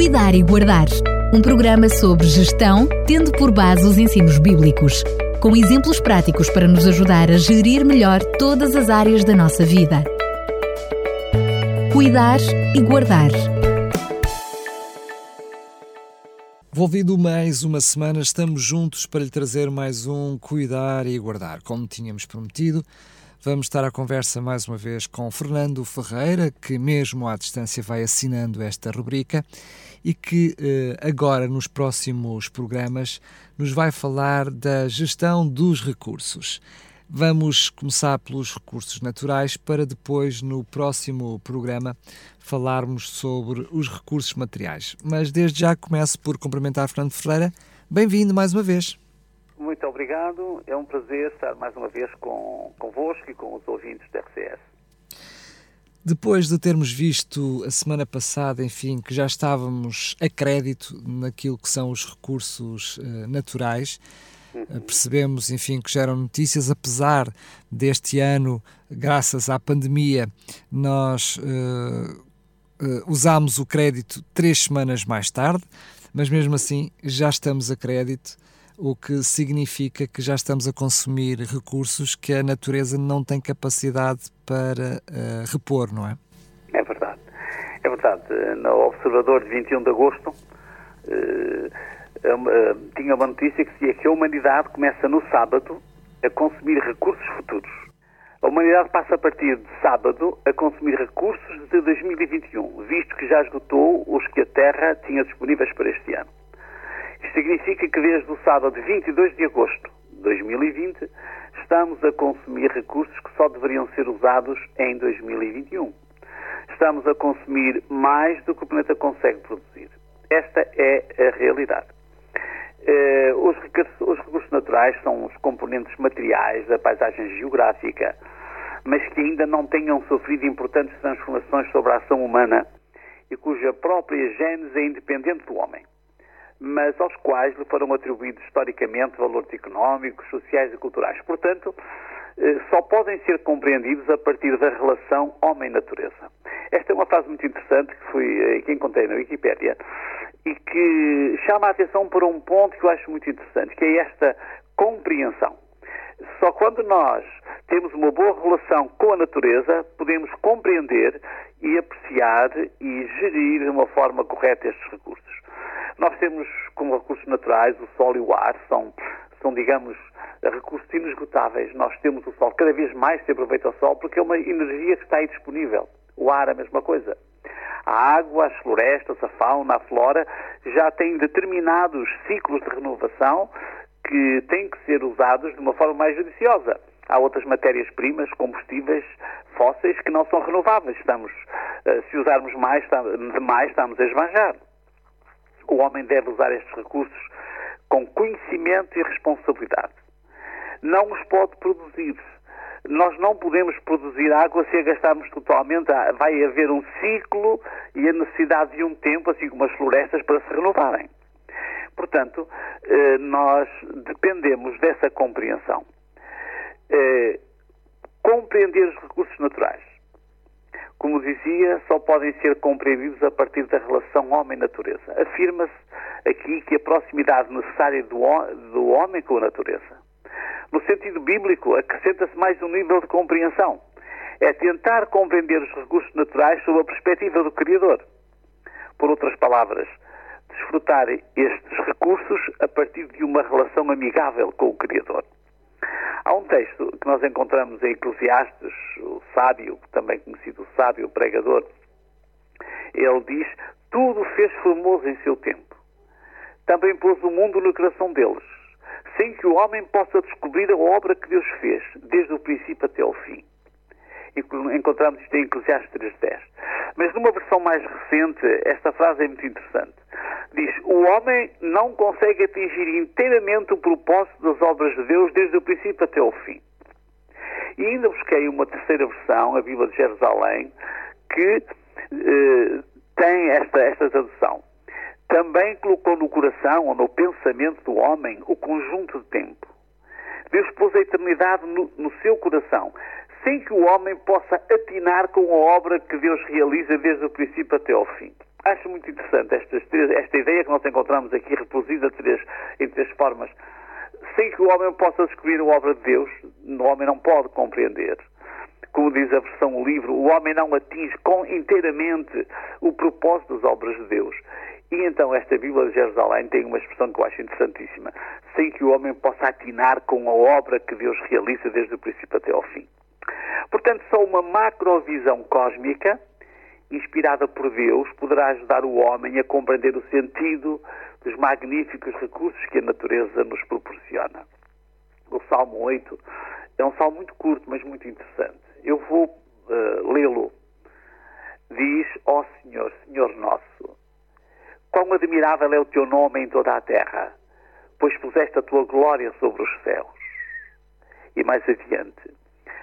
Cuidar e Guardar. Um programa sobre gestão, tendo por base os ensinos bíblicos, com exemplos práticos para nos ajudar a gerir melhor todas as áreas da nossa vida. Cuidar e Guardar. Envolvido mais uma semana, estamos juntos para lhe trazer mais um Cuidar e Guardar. Como tínhamos prometido, vamos estar à conversa mais uma vez com Fernando Ferreira, que mesmo à distância vai assinando esta rubrica e que eh, agora, nos próximos programas, nos vai falar da gestão dos recursos. Vamos começar pelos recursos naturais para depois, no próximo programa, falarmos sobre os recursos materiais. Mas desde já começo por cumprimentar Fernando Ferreira. Bem-vindo mais uma vez. Muito obrigado. É um prazer estar mais uma vez com, convosco e com os ouvintes da RCS. Depois de termos visto a semana passada, enfim, que já estávamos a crédito naquilo que são os recursos uh, naturais, uh, percebemos, enfim, que geram notícias, apesar deste ano, graças à pandemia, nós uh, usámos o crédito três semanas mais tarde, mas mesmo assim já estamos a crédito o que significa que já estamos a consumir recursos que a natureza não tem capacidade para uh, repor, não é? É verdade. É verdade. No Observador de 21 de agosto uh, uh, tinha uma notícia que dizia que a humanidade começa no sábado a consumir recursos futuros. A humanidade passa a partir de sábado a consumir recursos de 2021, visto que já esgotou os que a Terra tinha disponíveis para este ano. Isto significa que desde o sábado 22 de agosto de 2020 estamos a consumir recursos que só deveriam ser usados em 2021. Estamos a consumir mais do que o planeta consegue produzir. Esta é a realidade. Os, recursos, os recursos naturais são os componentes materiais da paisagem geográfica, mas que ainda não tenham sofrido importantes transformações sobre a ação humana e cuja própria gênese é independente do homem mas aos quais lhe foram atribuídos historicamente valores económicos, sociais e culturais. Portanto, eh, só podem ser compreendidos a partir da relação homem-natureza. Esta é uma frase muito interessante que, eh, que encontrei na Wikipédia e que chama a atenção para um ponto que eu acho muito interessante, que é esta compreensão. Só quando nós temos uma boa relação com a natureza, podemos compreender e apreciar e gerir de uma forma correta estes recursos. Nós temos como recursos naturais o sol e o ar, são, são digamos, recursos inesgotáveis. Nós temos o sol, cada vez mais se aproveita o sol porque é uma energia que está aí disponível. O ar, a mesma coisa. A água, as florestas, a fauna, a flora já têm determinados ciclos de renovação que têm que ser usados de uma forma mais judiciosa. Há outras matérias-primas, combustíveis fósseis que não são renováveis. Estamos, eh, se usarmos mais, demais, estamos a esbanjar o homem deve usar estes recursos com conhecimento e responsabilidade. Não os pode produzir. Nós não podemos produzir água se a gastarmos totalmente. Vai haver um ciclo e a necessidade de um tempo, assim como as florestas, para se renovarem. Portanto, eh, nós dependemos dessa compreensão. Eh, compreender os recursos naturais como dizia, só podem ser compreendidos a partir da relação homem-natureza. Afirma-se aqui que a proximidade necessária do, homem com a natureza. No sentido bíblico, acrescenta-se mais um nível de compreensão. É tentar compreender os recursos naturais sob a perspectiva do Criador. Por outras palavras, desfrutar estes recursos a partir de uma relação amigável com o Criador. Há um texto que nós encontramos em Eclesiastes, o sábio, também conhecido o sábio, o pregador, ele diz: Tudo fez formoso em seu tempo. Também pôs o mundo no coração deles, sem que o homem possa descobrir a obra que Deus fez, desde o princípio até ao fim. Encontramos isto em Eclesiastes 3.10. Mas numa versão mais recente, esta frase é muito interessante. Diz: O homem não consegue atingir inteiramente o propósito das obras de Deus desde o princípio até o fim. E ainda busquei uma terceira versão, a Bíblia de Jerusalém, que eh, tem esta, esta tradução. Também colocou no coração ou no pensamento do homem o conjunto de tempo. Deus pôs a eternidade no, no seu coração, sem que o homem possa atinar com a obra que Deus realiza desde o princípio até ao fim. Acho muito interessante esta, esta ideia que nós encontramos aqui reproduzida três, em três formas. Sem que o homem possa descobrir a obra de Deus, o homem não pode compreender. Como diz a versão o livro, o homem não atinge com, inteiramente o propósito das obras de Deus. E então esta Bíblia de Jerusalém tem uma expressão que eu acho interessantíssima. Sem que o homem possa atinar com a obra que Deus realiza desde o princípio até ao fim. Portanto, só uma macrovisão cósmica, inspirada por Deus, poderá ajudar o homem a compreender o sentido dos magníficos recursos que a natureza nos proporciona. O Salmo 8 é um salmo muito curto, mas muito interessante. Eu vou uh, lê-lo. Diz, ó oh Senhor, Senhor nosso, quão admirável é o teu nome em toda a terra, pois puseste a tua glória sobre os céus. E mais adiante,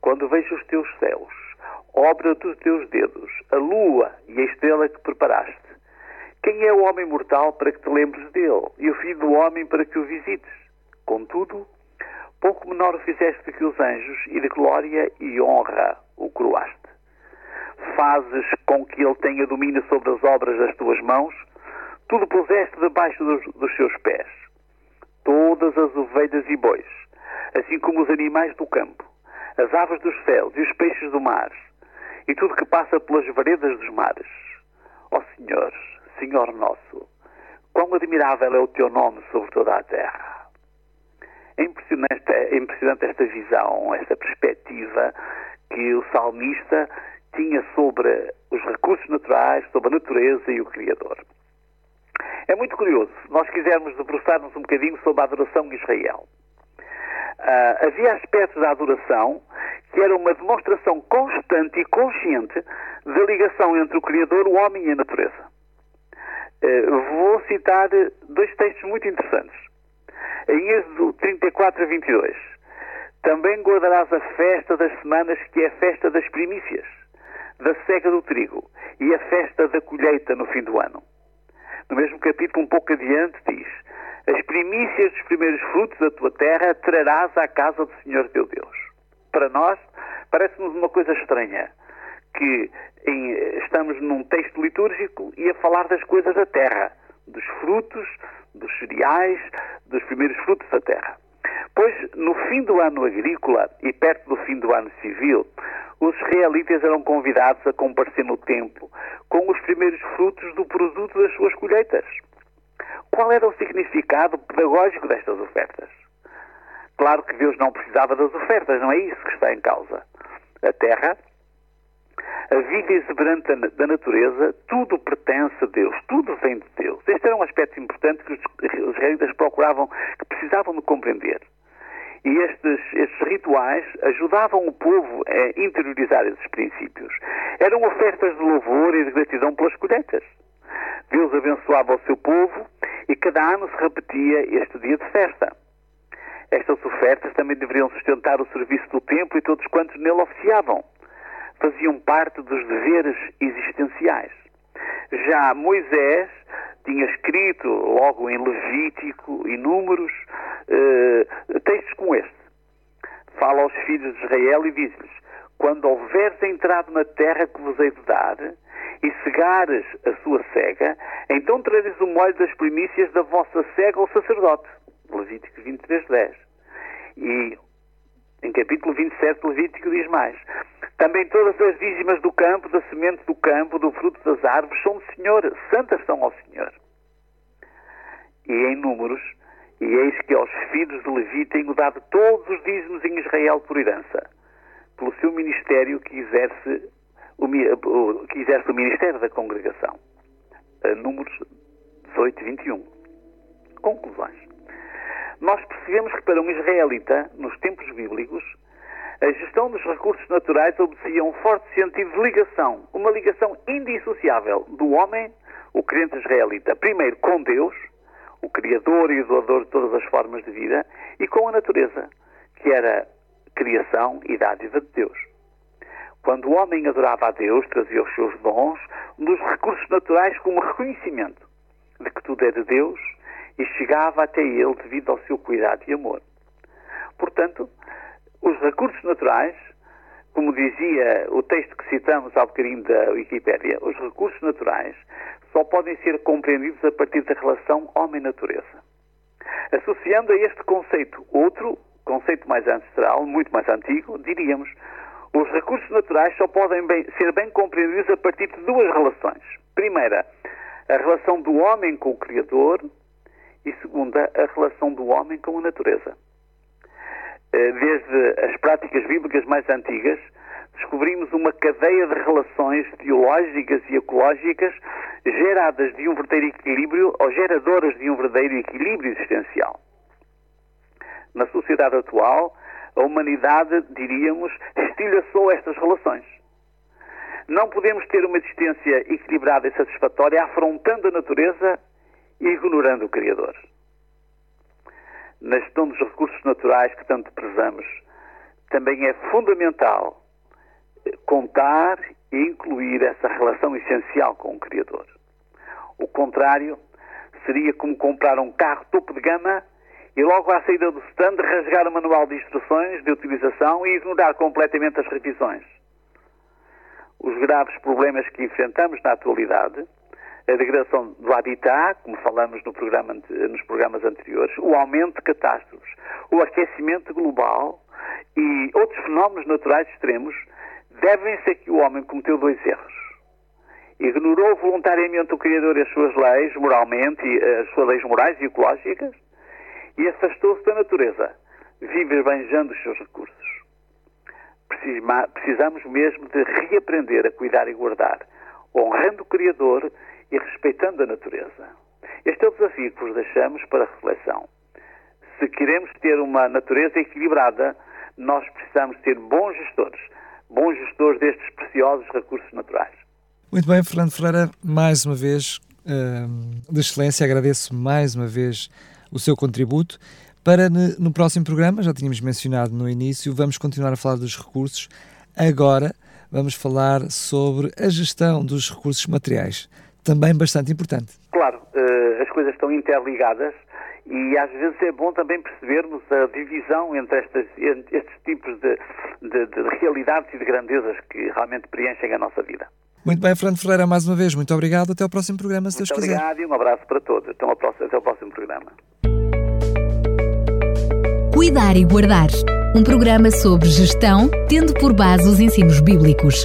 quando vejo os teus céus, obra dos teus dedos, a lua e a estrela que preparaste, quem é o homem mortal para que te lembres dele, e o filho do homem para que o visites? Contudo, pouco menor fizeste que os anjos, e de glória e honra o coroaste. Fazes com que ele tenha domínio sobre as obras das tuas mãos, tudo puseste debaixo dos, dos seus pés. Todas as ovelhas e bois, assim como os animais do campo, as aves dos céus e os peixes do mar, e tudo que passa pelas veredas dos mares. Ó Senhor, Senhor nosso, quão admirável é o teu nome sobre toda a terra. É impressionante, é impressionante esta visão, esta perspectiva que o salmista tinha sobre os recursos naturais, sobre a natureza e o Criador. É muito curioso, se nós quisermos debruçar-nos um bocadinho sobre a adoração em Israel. Uh, havia aspectos da adoração que era uma demonstração constante e consciente da ligação entre o Criador, o homem e a natureza. Uh, vou citar dois textos muito interessantes. Em Êxodo 34 a 22. Também guardarás a festa das semanas, que é a festa das primícias, da cega do trigo, e a festa da colheita no fim do ano. No mesmo capítulo, um pouco adiante, diz: as primícias dos primeiros frutos da tua terra trarás à casa do Senhor teu Deus. Para nós, parece-nos uma coisa estranha que em, estamos num texto litúrgico e a falar das coisas da terra, dos frutos, dos cereais, dos primeiros frutos da terra. Pois, no fim do ano agrícola e perto do fim do ano civil, os israelitas eram convidados a comparecer no templo com os primeiros frutos do produto das suas colheitas. Qual era o significado pedagógico destas ofertas? Claro que Deus não precisava das ofertas, não é isso que está em causa. A terra, a vida exuberante da natureza, tudo pertence a Deus, tudo vem de Deus. Este era um aspecto importante que os israelitas procuravam, que precisavam de compreender. E estes, estes, rituais ajudavam o povo a interiorizar esses princípios. Eram ofertas de louvor e de gratidão pelas colheitas. Deus abençoava o seu povo e cada ano se repetia este dia de festa. Estas ofertas também deveriam sustentar o serviço do templo e todos quantos nele oficiavam. Faziam parte dos deveres existenciais. Já Moisés tinha escrito, logo em Levítico e Números, eh, textos como este. Fala aos filhos de Israel e diz-lhes: Quando houveres entrado na terra que vos hei de dar, e cegares a sua cega, então trareis o molho das primícias da vossa cega ao sacerdote. Levítico 23, 10. E em capítulo 27, Levítico diz mais: Também todas as dízimas do campo, da semente do campo, do fruto das árvores, são do Senhor, santas são ao Senhor. E em Números, e eis que aos filhos de Levi tenho dado todos os dízimos em Israel por herança, pelo seu ministério que exerce o, que exerce o ministério da congregação. Números 18 e 21. Conclusões. Nós percebemos que para um israelita, nos tempos bíblicos, a gestão dos recursos naturais obedecia um forte sentido de ligação, uma ligação indissociável do homem, o crente israelita, primeiro com Deus, o Criador e o doador de todas as formas de vida, e com a natureza, que era criação e dádiva de Deus. Quando o homem adorava a Deus, trazia os seus dons, dos recursos naturais como reconhecimento de que tudo é de Deus e chegava até ele devido ao seu cuidado e amor. Portanto, os recursos naturais, como dizia o texto que citamos há bocadinho da Wikipédia, os recursos naturais só podem ser compreendidos a partir da relação homem-natureza. Associando a este conceito outro, conceito mais ancestral, muito mais antigo, diríamos os recursos naturais só podem bem, ser bem compreendidos a partir de duas relações. Primeira, a relação do homem com o Criador e segunda, a relação do homem com a natureza. Eh, desde as práticas bíblicas mais antigas, descobrimos uma cadeia de relações biológicas e ecológicas geradas de um verdadeiro equilíbrio ou geradoras de um verdadeiro equilíbrio existencial. Na sociedade atual, a humanidade, diríamos, estilhaçou estas relações. Não podemos ter uma existência equilibrada e satisfatória afrontando a natureza ignorando o Criador. Na gestão dos recursos naturais que tanto prezamos, também é fundamental contar e incluir essa relação essencial com o Criador. O contrário seria como comprar um carro topo de gama e logo à saída do stand rasgar o manual de instruções de utilização e ignorar completamente as revisões. Os graves problemas que enfrentamos na atualidade, a degradação do habitat, como falamos no programa, nos programas anteriores, o aumento de catástrofes, o aquecimento global e outros fenómenos naturais extremos, devem-se que o homem cometeu dois erros. Ignorou voluntariamente o Criador e as suas leis, moralmente, e as suas leis morais e ecológicas, e afastou-se da natureza, vive esbanjando os seus recursos. Precisamos mesmo de reaprender a cuidar e guardar, honrando o Criador e respeitando a natureza. Este é o desafio que vos deixamos para reflexão. Se queremos ter uma natureza equilibrada, nós precisamos ser bons gestores, bons gestores destes preciosos recursos naturais. Muito bem, Fernando Ferreira, mais uma vez, uh, de excelência, agradeço mais uma vez o seu contributo. Para no próximo programa, já tínhamos mencionado no início, vamos continuar a falar dos recursos. Agora vamos falar sobre a gestão dos recursos materiais, também bastante importante. Claro, uh, as coisas estão interligadas e às vezes é bom também percebermos a divisão entre estas, estes tipos de, de, de realidades e de grandezas que realmente preenchem a nossa vida. Muito bem, Fernando Ferreira, mais uma vez, muito obrigado. Até ao próximo programa, se muito Deus quiser. Muito obrigado e um abraço para todos. Até ao próximo, até ao próximo programa. Cuidar e Guardar um programa sobre gestão, tendo por base os ensinos bíblicos,